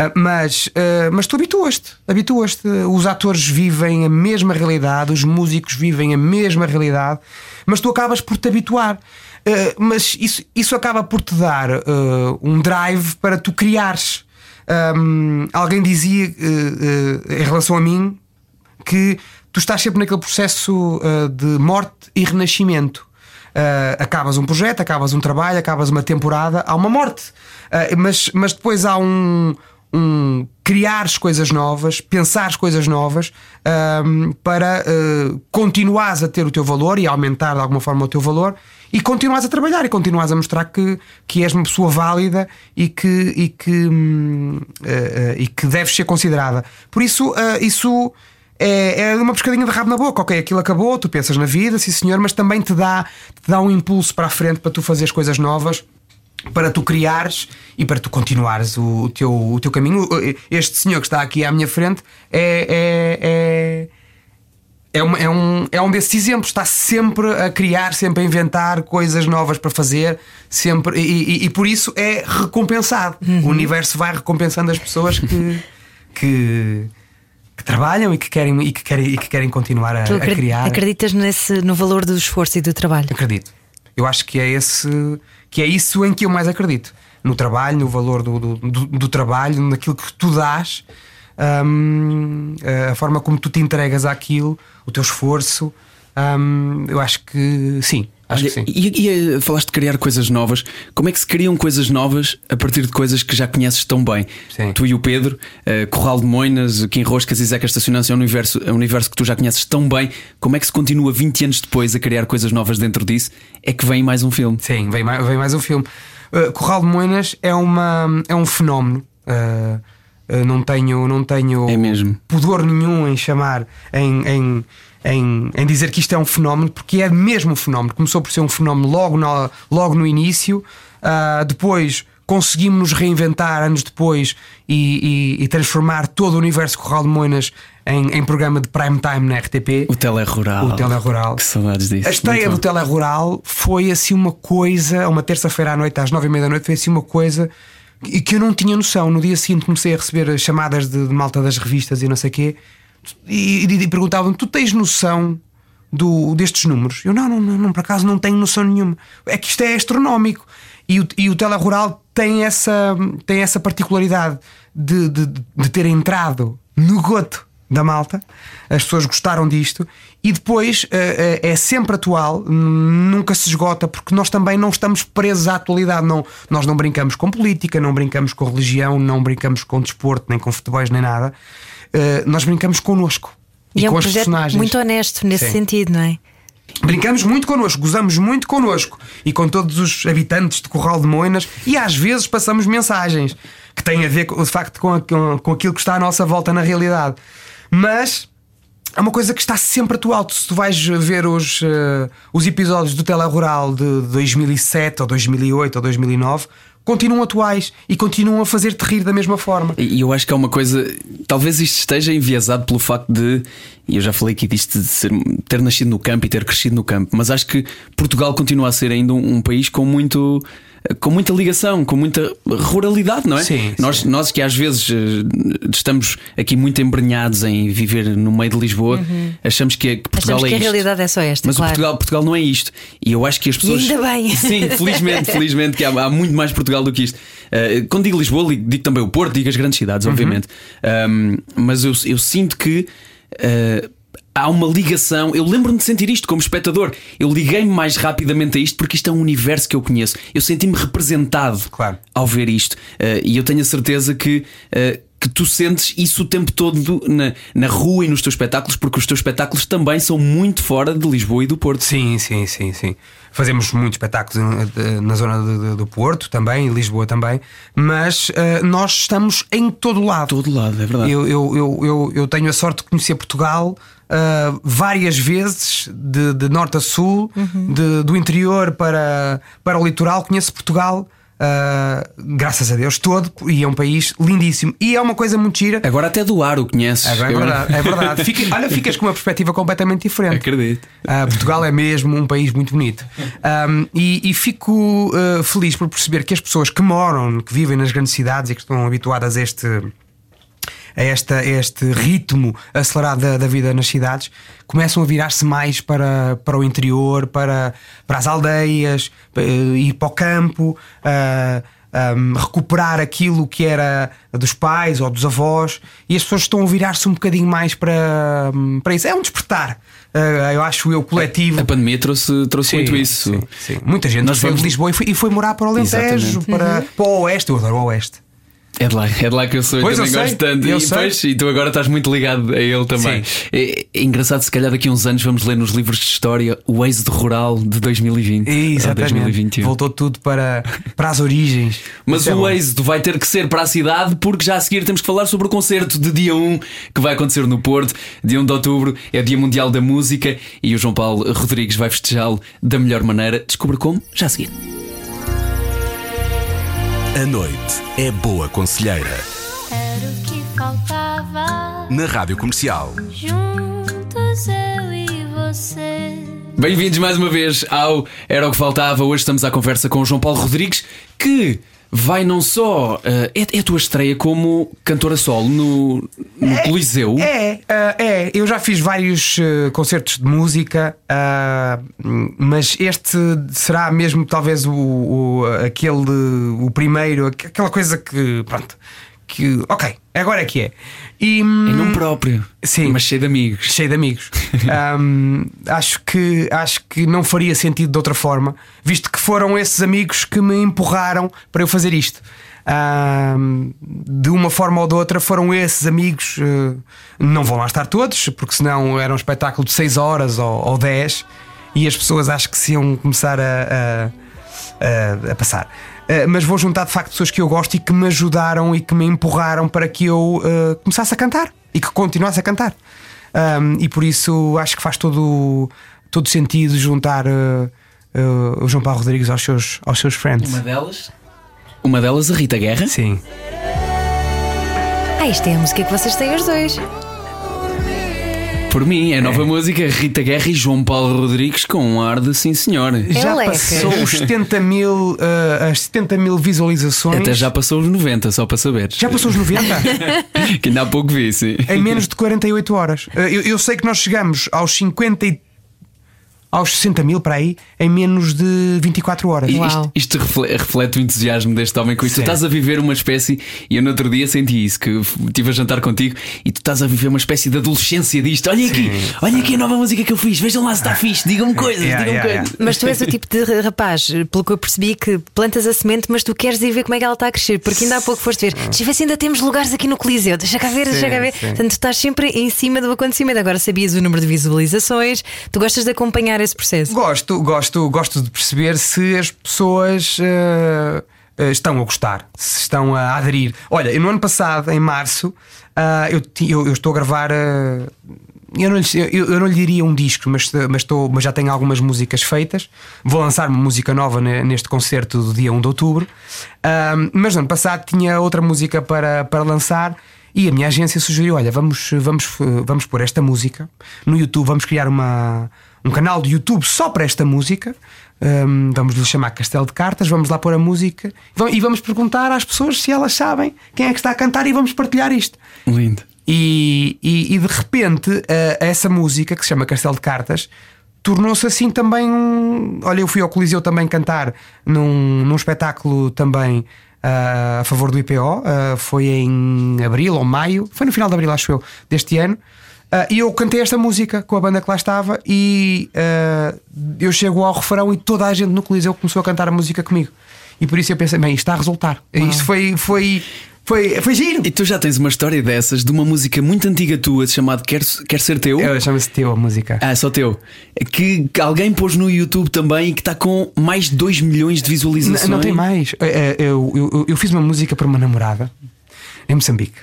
Uh, mas, uh, mas tu habituas-te, habituas-te. Os atores vivem a mesma realidade, os músicos vivem a mesma realidade, mas tu acabas por te habituar. Uh, mas isso, isso acaba por te dar uh, um drive para tu criares. Um, alguém dizia uh, uh, em relação a mim que tu estás sempre naquele processo uh, de morte e renascimento. Uh, acabas um projeto, acabas um trabalho, acabas uma temporada, há uma morte. Uh, mas, mas depois há um, um criares coisas novas, pensares coisas novas um, para uh, continuares a ter o teu valor e aumentar de alguma forma o teu valor e continuas a trabalhar e continuas a mostrar que, que és uma pessoa válida e que, e que, eh, eh, e que deves ser considerada. Por isso, eh, isso é, é uma pescadinha de rabo na boca. Ok, aquilo acabou, tu pensas na vida, sim senhor, mas também te dá, te dá um impulso para a frente para tu fazeres coisas novas. Para tu criares e para tu continuares o, o teu, o teu caminho. Este senhor que está aqui à minha frente é, é, é, é, uma- é um, é um desses exemplos. Está sempre a criar, sempre a inventar coisas novas para fazer, sempre, e, e- e por isso é recompensado. O universo vai recompensando as pessoas que, que, que trabalham e que querem, e que querem, e que querem continuar a, a criar. acreditas nesse, no valor do esforço e do trabalho? Acredito. Eu acho que é esse que é isso em que eu mais acredito. No trabalho, no valor do, do, do- do trabalho, naquilo que tu dás, hum, a forma como tu te entregas àquilo, o teu esforço. hum, eu acho que sim. Acho Olha, que sim. E, e, eh, falaste de criar coisas novas. Como é que se criam coisas novas a partir de coisas que já conheces tão bem? Sim. Tu e o Pedro, eh, Corral de Moinas, Kim Roscas e Zeca Estacionança é um universo, é um universo que tu já conheces tão bem. Como é que se continua 20 anos depois a criar coisas novas dentro disso? É que vem mais um filme. Sim, vem mais, vem mais um filme. Uh, Corral de Moenas é, uma, é um fenómeno. Uh, uh, não tenho, não tenho É mesmo. pudor nenhum em chamar, em, em, em, em dizer que isto é um fenómeno, porque é mesmo um fenómeno. Começou por ser um fenómeno logo no, logo no início, uh, depois conseguimos nos reinventar anos depois e, e- e transformar todo o universo Corral de Moenas em, em programa de prime time na RTP. O Telerural. O Telerural. Que saudades disso. A estreia do. Telerural foi assim uma coisa, uma terça-feira à noite, às nove e meia da noite, foi assim uma coisa que que eu não tinha noção. No dia seguinte comecei a receber chamadas de, de malta das revistas e não sei o quê, e, e- e perguntavam: Tu tens noção do, destes números? Eu não, não, não, não, por acaso não tenho noção nenhuma. É que isto é astronómico. E o, e o Telerural tem essa, tem essa particularidade de, de, de ter entrado no goto da malta, as pessoas gostaram disto e depois eh, eh, é sempre atual, nunca se esgota, porque nós também não estamos presos à atualidade. Não, nós não brincamos com política, não brincamos com religião, não brincamos com desporto, nem com futebols, nem nada. Eh, nós brincamos connosco e, E é com um projeto personagens. muito honesto nesse Sim. sentido, não é? Brincamos muito connosco, gozamos muito connosco e com todos os habitantes de Corral de Moinas e às vezes passamos mensagens que têm a ver com, de facto com, a- com, com aquilo que está à nossa volta na realidade. Mas é uma coisa que está sempre atual. Tu, Se tu vais ver os, eh, os episódios do Telerural de 2007 ou 2008 ou 2009, continuam atuais e continuam a fazer-te rir da mesma forma. E eu acho que é uma coisa. Talvez isto esteja enviesado pelo facto de. E eu já falei aqui disto de ser- ter nascido no campo e ter crescido no campo, mas acho que Portugal continua a ser ainda um, um país com muito. Com muita ligação, com muita ruralidade, não é? Sim, nós, sim. nós que às vezes eh, estamos aqui muito embrenhados em viver no meio de Lisboa, achamos que, que Portugal Uhum. Achamos é que a isto. realidade é só esta, Mas o claro. Portugal, Portugal não é isto. E eu acho que as pessoas. ainda bem. Sim, felizmente, felizmente, que há, há muito mais Portugal do que isto. Uh, quando digo Lisboa, digo, também o Porto, digo as grandes cidades, obviamente. Um, mas eu, eu sinto que. uh, Há uma ligação, eu lembro-me de sentir isto como espectador. Eu liguei-me mais rapidamente a isto porque isto é um universo que eu conheço. Eu senti-me representado Claro. ao ver isto. Uh, e eu tenho a certeza que, uh, que tu sentes isso o tempo todo na, na rua e nos teus espetáculos, porque os teus espetáculos também são muito fora de Lisboa e do Porto. Sim, sim, sim, sim. Fazemos muitos espetáculos na zona de- de- do Porto também, em Lisboa também, mas eh, nós estamos em todo lado. Todo lado, é verdade. Eu, eu, eu, eu, eu tenho a sorte de conhecer Portugal ah, várias vezes, de, de norte a sul, de- do interior para, para o litoral. Conheço Portugal, ah, graças a Deus, todo, e é um país lindíssimo. E é uma coisa muito gira. Agora até do ar o conheces. É, é verdade, é verdade. Fica- olha, ficas com uma perspectiva completamente diferente. Acredito. Ah, Portugal é mesmo um país muito bonito. Ahm, e, e fico ah, feliz por perceber que as pessoas que moram, que vivem nas grandes cidades e que estão habituadas a este. A, esta, a este ritmo acelerado da, da vida nas cidades, começam a virar-se mais para, para o interior, para, para as aldeias, para, ir para o campo, recuperar aquilo que era dos pais ou dos avós, e as pessoas estão a virar-se um bocadinho mais para, para isso. É um despertar, ah, eu acho eu, coletivo. A pandemia trouxe, trouxe muito isso. Sim, sim. Muita gente Nós saiu vamos- de Lisboa e foi, e foi morar para o Alentejo, Exatamente. para, para o Oeste. Eu adoro o Oeste. É de lá, é de lá que eu sou Pois, e também eu sei, gosto tanto. eu e, sei. pois, e tu agora estás muito ligado a ele também. É, é engraçado, se calhar daqui a uns anos vamos ler nos livros de história o êxodo rural de 2020 ou Exatamente. 2021. Voltou tudo para, para as origens. Mas Isso é o bom. êxodo vai ter que ser para a cidade, porque já a seguir temos que falar sobre o concerto de dia 1 que vai acontecer no Porto. Dia 1 de outubro é Dia Mundial da Música e o João Paulo Rodrigues vai festejá-lo da melhor maneira. Descubra como já a seguir. A noite é boa conselheira. Era o que faltava. Na Rádio Comercial. Juntos eu e você. Bem-vindos mais uma vez ao Era o que Faltava. Hoje estamos à conversa com o João Paulo Rodrigues, que vai não só. eh, é, é a tua estreia como cantora solo no, no Coliseu. É, ah, é. Eu já fiz vários ah, concertos de música, ah, mas este será mesmo talvez o, o- aquele o primeiro, aqu- aquela coisa que pronto, que ok, agora é que é. E, Em nome próprio, Sim. mas cheio de amigos. cheio de amigos. Ahm, acho, que, acho que não faria sentido de outra forma, visto que foram esses amigos que me empurraram para eu fazer isto. Ahm, de uma forma ou de outra, foram esses amigos. eh, não vão lá estar todos, porque senão era um espetáculo de 6 horas ou, ou 10 e as pessoas acho que se iam começar a- a, a- a passar. Uh, mas vou juntar de facto pessoas que eu gosto e que me ajudaram e que me empurraram para que eu uh, começasse a cantar e que continuasse a cantar. Um, e por isso acho que faz todo, todo sentido juntar uh, uh, o João Paulo Rodrigues aos seus, aos seus friends. Uma delas? Uma delas, a Rita Guerra. Sim. Ah, isto é a música que vocês têm os dois. Por mim, é nova música, Rita Guerra e João Paulo Rodrigues com um ar de sim senhor. Já leca. passou os 70 mil, uh, as 70 mil visualizações. Até já passou os 90, só para saber. Já passou os 90? Que ainda há pouco vi, sim. em menos de 48 horas. Uh, Eu, eu sei que nós chegamos aos 50 e- aos 60 mil para aí em menos de 24 horas. E. Isto, isto refle- reflete o entusiasmo deste homem com isto. Tu estás a viver uma espécie, e eu no outro dia senti isso, que estive a jantar contigo e tu estás a viver uma espécie de adolescência disto. Olha aqui, olha aqui a nova música que eu fiz, vejam lá se está fixe, digam-me coisas, Yeah, digam-me yeah, coisas. Mas tu és o tipo de rapaz, pelo que eu percebi, que plantas a semente, mas tu queres ir ver como é que ela está a crescer, porque ainda há pouco foste ver. Deixa ver se ainda temos lugares aqui no Coliseu, deixa cá ver, deixa cá ver. sim. Portanto, tu estás sempre em cima do acontecimento. Agora sabias o número de visualizações, tu gostas de acompanhar esse processo. Gosto, gosto, gosto de perceber se as pessoas eh, estão a gostar, se estão a aderir. Olha, no ano passado, em março, ah, eu, eu- eu estou a gravar. ah, eu, não lhe, eu, não lhe diria um disco, mas, mas, estou, mas já tenho algumas músicas feitas. Vou lançar uma música nova ne- neste concerto do dia 1 de outubro. Ah, mas no ano passado tinha outra música para, para lançar. E a minha agência sugeriu: olha, vamos, vamos, vamos pôr esta música no YouTube, vamos criar uma, um canal de YouTube só para esta música. Hum, vamos lhe chamar Castelo de Cartas, vamos lá pôr a música e vam- vamos perguntar às pessoas se elas sabem quem é que está a cantar e vamos partilhar isto. Lindo. E, e- e de repente eh, essa música que se chama Castelo de Cartas tornou-se assim também um. Olha, eu fui ao Coliseu também cantar num, num espetáculo também ah, a favor do IPO, ah, foi em abril ou maio, foi no final de abril, acho eu, deste ano. Ah, e eu cantei esta música com a banda que lá estava e ah, eu chego ao refrão e toda a gente no Coliseu começou a cantar a música comigo. E por isso eu pensei, bem, isto está a resultar. Isto foi, foi, foi, foi giro. E tu já tens uma história dessas de uma música muito antiga tua chamada Quer, Quer Ser Teu? Eu chama-se Teu a música. Ah, só teu. Que, que alguém pôs no YouTube também e que está com mais de 2 milhões de visualizações. N- Não tem mais. É, é, Eu, eu, eu fiz uma música para uma namorada em Moçambique.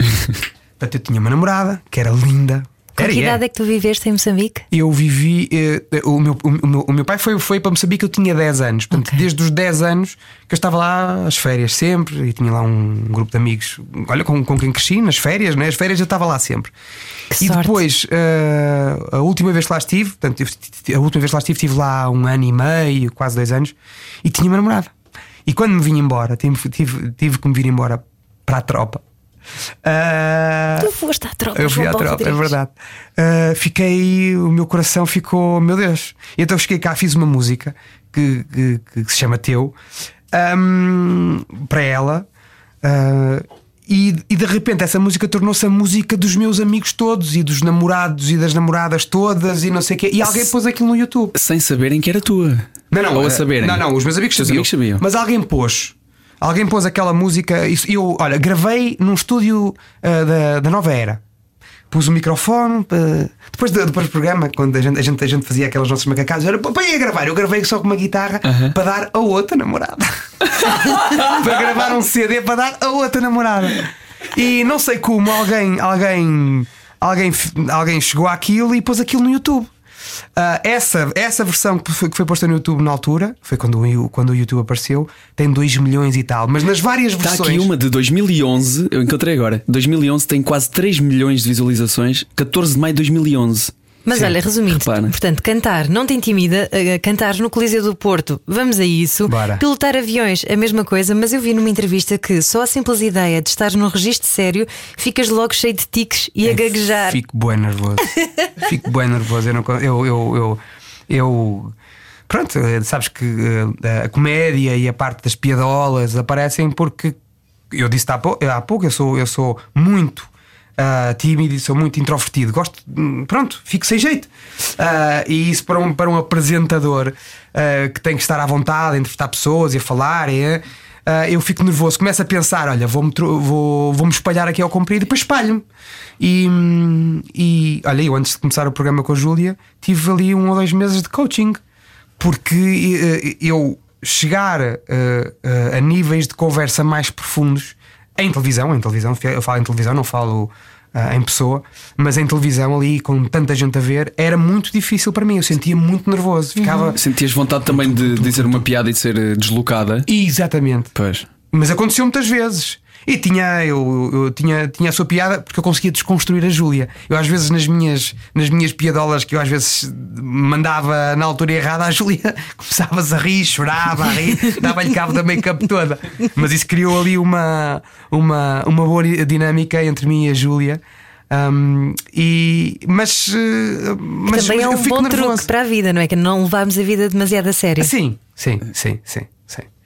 Portanto, eu tinha uma namorada que era linda. Com Era, que é. idade é que tu viveste em Moçambique? Eu vivi. eh, o, meu, o, meu, o meu pai foi, foi para Moçambique, eu tinha 10 anos. Portanto, Ok. desde os 10 anos que eu estava lá às férias sempre e tinha lá um grupo de amigos. Olha, com, com quem cresci nas férias, né? As férias eu estava lá sempre. Que e sorte. depois, eh, a última vez que lá estive, portanto, a última vez que lá estive, estive lá um ano e meio, quase dois anos, e tinha uma namorada. E quando me vim embora, tive, tive, tive que me vir embora para a tropa. Ah, Tu foste à tropa, eu fui João à tropa, é verdade. Uh, fiquei, o meu coração ficou, meu Deus. E então cheguei cá, fiz uma música que, que, que se chama Teu um, para ela. uh, e, e de repente essa música tornou-se a música dos meus amigos todos e dos namorados e das namoradas todas e não sei o quê. E alguém pôs aquilo no YouTube. Sem saberem que era tua. Não, não, Ou a eh, saberem. Não, não, os meus amigos sabiam. amigos sabiam. Mas alguém pôs. Alguém pôs aquela música. Isso, eu, olha, gravei num estúdio ah, da, da Nova Era. Pus o microfone. ah, depois, do, depois do programa, quando a gente, a gente, a gente fazia aquelas nossas macacadas, era para ir a gravar. Eu gravei só com uma guitarra para dar a outra namorada. para gravar um CD para dar a outra namorada. E não sei como alguém, alguém, alguém, alguém chegou àquilo e pôs aquilo no YouTube. Ah, essa, essa versão que foi, que foi posta no YouTube na altura, foi quando o, quando o YouTube apareceu, tem 2 milhões e tal. Mas nas várias Está versões. aqui uma de 2011, eu encontrei agora. 2011 tem quase 3 milhões de visualizações, 14 de maio de 2011. Mas Sim. olha, resumindo, Repara. portanto, cantar não te intimida, uh, cantar no Coliseu do Porto, vamos a isso. Bora. Pilotar aviões, a mesma coisa, mas eu vi numa entrevista que só a simples ideia de estar num registro sério ficas logo cheio de tiques e a gaguejar. Fico bem nervoso. Fico bem nervoso. Eu, não, eu, eu, eu, eu- Pronto, eh, sabes que eh, a comédia e a parte das piadolas aparecem porque eu disse há pouco, há pouco eu, sou, eu sou muito ah, tímido e sou muito introvertido. Gosto, hum, pronto, fico sem jeito. Ah, e isso para um, para um apresentador ah, que tem que estar à vontade a entrevistar pessoas e a falar. é, ah, eu fico nervoso, começo a pensar: olha, vou-me tro- vou, vou-me espalhar aqui ao comprido e depois espalho-me. E, e olha, eu antes de começar o programa com a Júlia, tive ali um ou dois meses de coaching, porque eh, eu chegar eh, eh, a níveis de conversa mais profundos em televisão, em televisão, eu falo em televisão, não falo ah, em pessoa, mas em televisão ali com tanta gente a ver, era muito difícil para mim. Eu sentia muito nervoso, ficava. Sentias vontade também de dizer uma piada e de ser deslocada? Exatamente. Pois. Mas aconteceu muitas vezes. E tinha, eu, eu tinha, tinha a sua piada porque eu conseguia desconstruir a Júlia. Eu, às vezes, nas minhas, nas minhas piadolas que eu às vezes mandava na altura errada, a Júlia começavas a rir, chorava, a rir, dava-lhe cabo da make-up toda. Mas isso criou ali uma, uma, uma boa dinâmica entre mim e a Júlia. Um, e, mas, eh, mas Também mas é um bom nervoso. truque para a vida, não é? Que não levarmos a vida demasiado a sério. Sim, sim, sim, sim.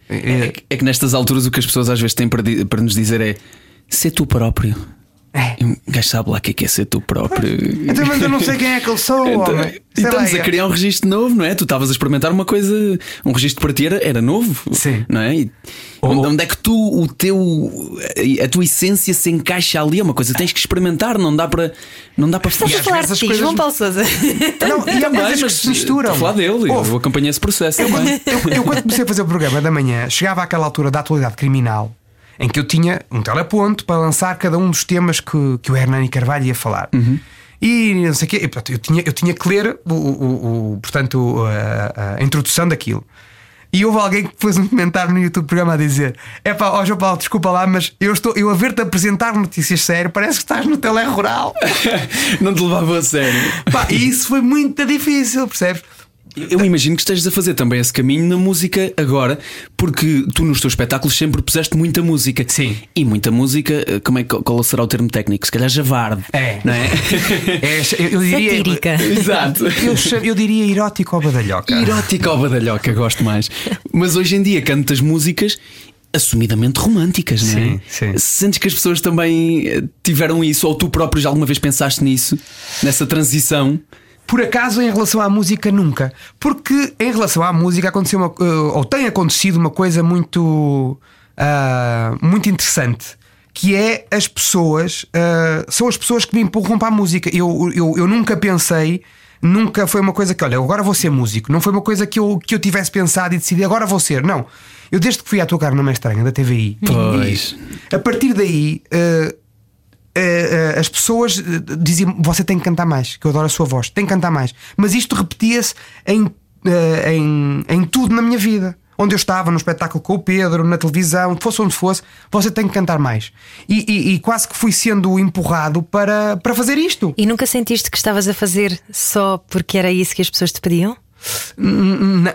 É, que- é que nestas alturas o que as pessoas às vezes têm para, para nos dizer é ser tu próprio. É. Um gajo sabe lá o que é, que é ser tu próprio. Então, mas eu não sei quem é que eu sou, Então, homem. e Sei lá, estamos a é- criar um registro novo, não é? Tu estavas a experimentar uma coisa, um registro para ti era, era novo, Sim. não é? E Ou- onde é que tu, o teu, a tua essência se encaixa ali? É uma coisa que tens que experimentar, não dá para, não dá para Estás a falar de as ti, coisas- João Paulo Souza. Não, e há coisas que mas se misturam. Estou a falar dele, Ouve, eu acompanhei esse processo também. eu, eu, quando comecei a fazer o programa da manhã, chegava àquela altura da atualidade criminal em que eu tinha um teleponto para lançar cada um dos temas que, que o Hernani Carvalho ia falar. E não sei o quê, e, portanto, eu, tinha, eu tinha que ler o, o- o- portanto, a, a introdução daquilo. E houve alguém que pôs um comentário no YouTube do programa a dizer: É pá, ó João Paulo, desculpa lá, mas eu estou eu a ver-te apresentar notícias sério, parece que estás no tele rural. não te levava a sério. Pá, e isso foi muito difícil, percebes? Eu imagino que estejas a fazer também esse caminho na música agora, porque tu nos teus espetáculos sempre puseste muita música. Sim. E muita música, eh, como é que qual será o termo técnico? Se calhar javarde. É. Não é? É, eu, diria, Satírica. Exato. Eu, eu diria erótico ao badalhoca. Erótica ou badalhoca, gosto mais. Mas hoje em dia cantas músicas assumidamente românticas, não é? Sim, sim. Sentes que as pessoas também eh, tiveram isso, ou tu próprio já alguma vez pensaste nisso, nessa transição? Por acaso, em relação à música, nunca. Porque em relação à música aconteceu uma, eh, ou tem acontecido uma coisa muito, ah, muito interessante. Que é as pessoas, ah, são as pessoas que me empurram para a música. Eu, eu, eu nunca pensei, nunca foi uma coisa que, olha, agora vou ser músico. Não foi uma coisa que eu, que eu tivesse pensado e decidi, agora vou ser. Não. Eu, desde que fui à tocar na Mãe Estranha, da TVI, Pois. a partir daí. ah, eh, as pessoas eh, diziam você tem que cantar mais, que eu adoro a sua voz, tem que cantar mais. Mas isto repetia-se em, eh, em, em tudo na minha vida. Onde eu estava, no espetáculo com o Pedro, na televisão, fosse onde fosse, você tem que cantar mais. E, e- e quase que fui sendo empurrado para, para fazer isto. E nunca sentiste que estavas a fazer só porque era isso que as pessoas te pediam? N-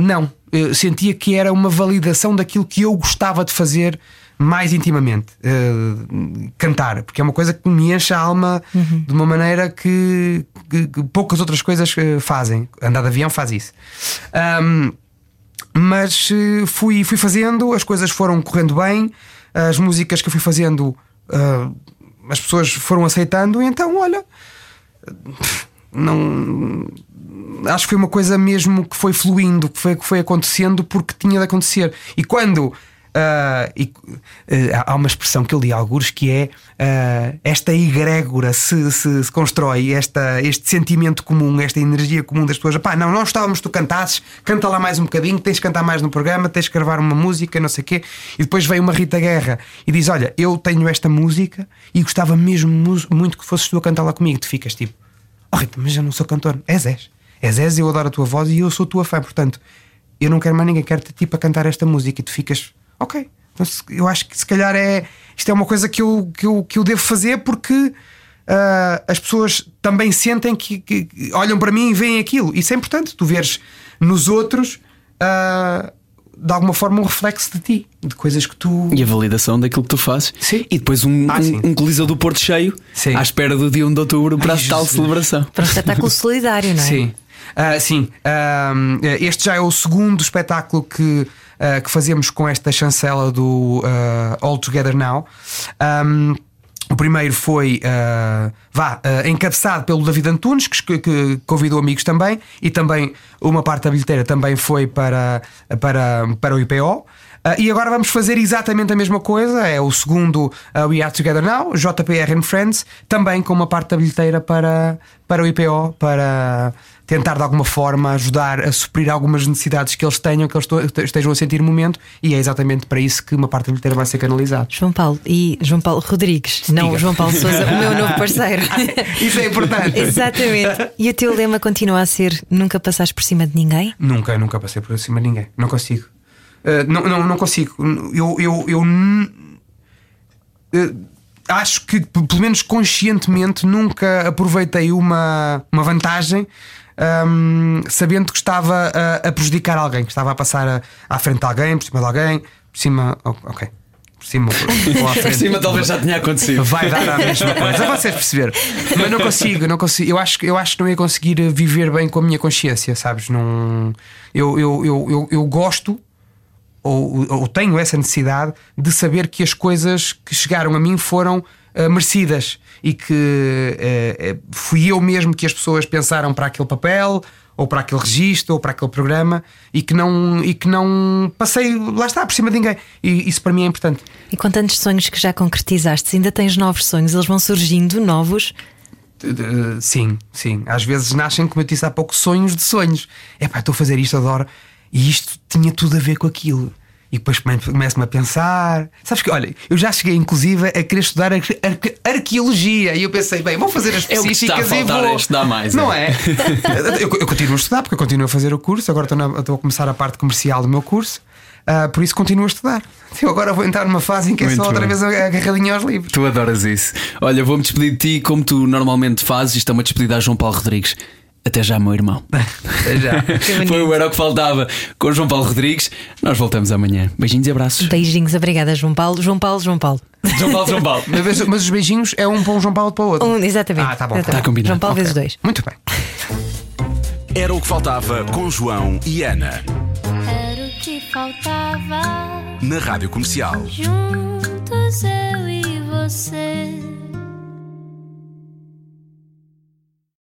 Não, Eu sentia que era uma validação daquilo que eu gostava de fazer mais intimamente. Eh, cantar, porque é uma coisa que me enche a alma de uma maneira que, que- que poucas outras coisas eh, fazem. Andar de avião faz isso. Ahm, mas eh, fui, fui fazendo, as coisas foram correndo bem, as músicas que eu fui fazendo, ah, as pessoas foram aceitando, e então, olha, não acho que foi uma coisa mesmo que foi fluindo, que foi, que foi acontecendo porque tinha de acontecer. E quando ah, e, ah, há uma expressão que eu li a alguns que é ah, esta egrégora se, se, se constrói, esta, este sentimento comum, esta energia comum das pessoas. Pá, não, não estávamos, tu cantasses, canta lá mais um bocadinho, tens de cantar mais no programa, tens de gravar uma música, não sei o quê. E depois vem uma Rita Guerra e diz: Olha, eu tenho esta música e gostava mesmo mu- muito que fosses tu a cantá-la comigo. Tu ficas tipo: Oh Rita, mas eu não sou cantor. És, és. És, és, eu adoro a tua voz e eu sou tua fã, portanto, eu não quero mais ninguém, quero-te tipo a cantar esta música e tu ficas, ok. Então, eu acho que se calhar é isto é uma coisa que eu, que eu, que eu devo fazer porque ah, as pessoas também sentem que, que- que olham para mim e veem aquilo. Isso é importante, tu veres nos outros ah, de alguma forma um reflexo de ti, de coisas que tu. E a validação daquilo que tu fazes. Sim. E depois um, Ah, um- um Coliseu do Porto cheio Sim. à espera do dia 1 de outubro para Ai, a tal Jesus. celebração. Para um espetáculo solidário, não é? Sim. Ah, sim. Ah, este já é o segundo espetáculo que, ah, que fazemos com esta chancela do ah, All Together Now. Um, o primeiro foi ah, vá, ah, encabeçado pelo David Antunes, que, que convidou amigos também, e também uma parte da bilheteira também foi para, para, para o IPO. Ah, e agora vamos fazer exatamente a mesma coisa. É o segundo ah, We Are Together Now, JPR and Friends, também com uma parte da bilheteira para, para o IPO, para tentar de alguma forma ajudar a suprir algumas necessidades que eles tenham, que eles estejam a sentir no momento, e é exatamente para isso que uma parte da bilheteira vai ser canalizada. João Paulo e João Paulo Rodrigues, não. João Paulo Souza, o meu novo parceiro. Isso é importante. Exatamente. E o teu lema continua a ser nunca passares por cima de ninguém? Nunca, nunca passei por cima de ninguém. Não consigo. Uh, não, não, não consigo. Eu, eu, eu uh, acho que, pelo menos conscientemente, nunca aproveitei uma, uma vantagem. um, sabendo que estava a, a prejudicar alguém, que estava a passar a- à frente de alguém, por cima de alguém, por cima. oh, ok. Por cima ou à Por cima talvez já tenha acontecido. Vai dar a mesma coisa, vocês perceberam. Mas não consigo, não consigo. Eu acho, que- eu acho que não ia conseguir viver bem com a minha consciência, sabes? Não, eu, eu, eu, eu gosto ou, ou tenho essa necessidade de saber que as coisas que chegaram a mim foram ah, merecidas e que eh, fui eu mesmo que as pessoas pensaram para aquele papel ou para aquele registro ou para aquele programa e que não e que não passei lá está por cima de ninguém e isso para mim é importante E com tantos sonhos que já concretizaste, ainda tens novos sonhos, eles vão surgindo novos. Uh, sim, sim. Às vezes nascem, como eu disse há pouco, sonhos de sonhos. É pá, estou a fazer isto, adoro. E isto tinha tudo a ver com aquilo. E depois come- começo-me a pensar. Sabes que, olha, eu já cheguei inclusive a querer estudar arque- arque- arqueologia. E eu pensei, bem, vou fazer as É específicas e faltar, vou. é estudar mais, Não é? é? eu, eu continuo a estudar, porque eu continuo a fazer o curso. Agora estou, na- estou a começar a parte comercial do meu curso. Ah, por isso continuo a estudar. Eu agora vou entrar numa fase em que é Muito só outra bem. vez agarradinho aos livros. Tu adoras isso. Olha, vou-me despedir de ti como tu normalmente fazes. Isto é uma despedida a João Paulo Rodrigues. Até já, meu irmão. Até já. Foi o Era o que Faltava com João Paulo Rodrigues. Nós voltamos amanhã. Beijinhos e abraços. Beijinhos, obrigada, João Paulo. João Paulo, João Paulo. João Paulo, João Paulo. Mas, mas os beijinhos é um para um João Paulo para o outro. Um, exatamente. Ah, tá bom. Exatamente. Tá combinado. João Paulo Ok. vezes dois. Muito bem. Era o que faltava com João e Ana. Era o que faltava. Na Rádio Comercial. Juntos eu e você.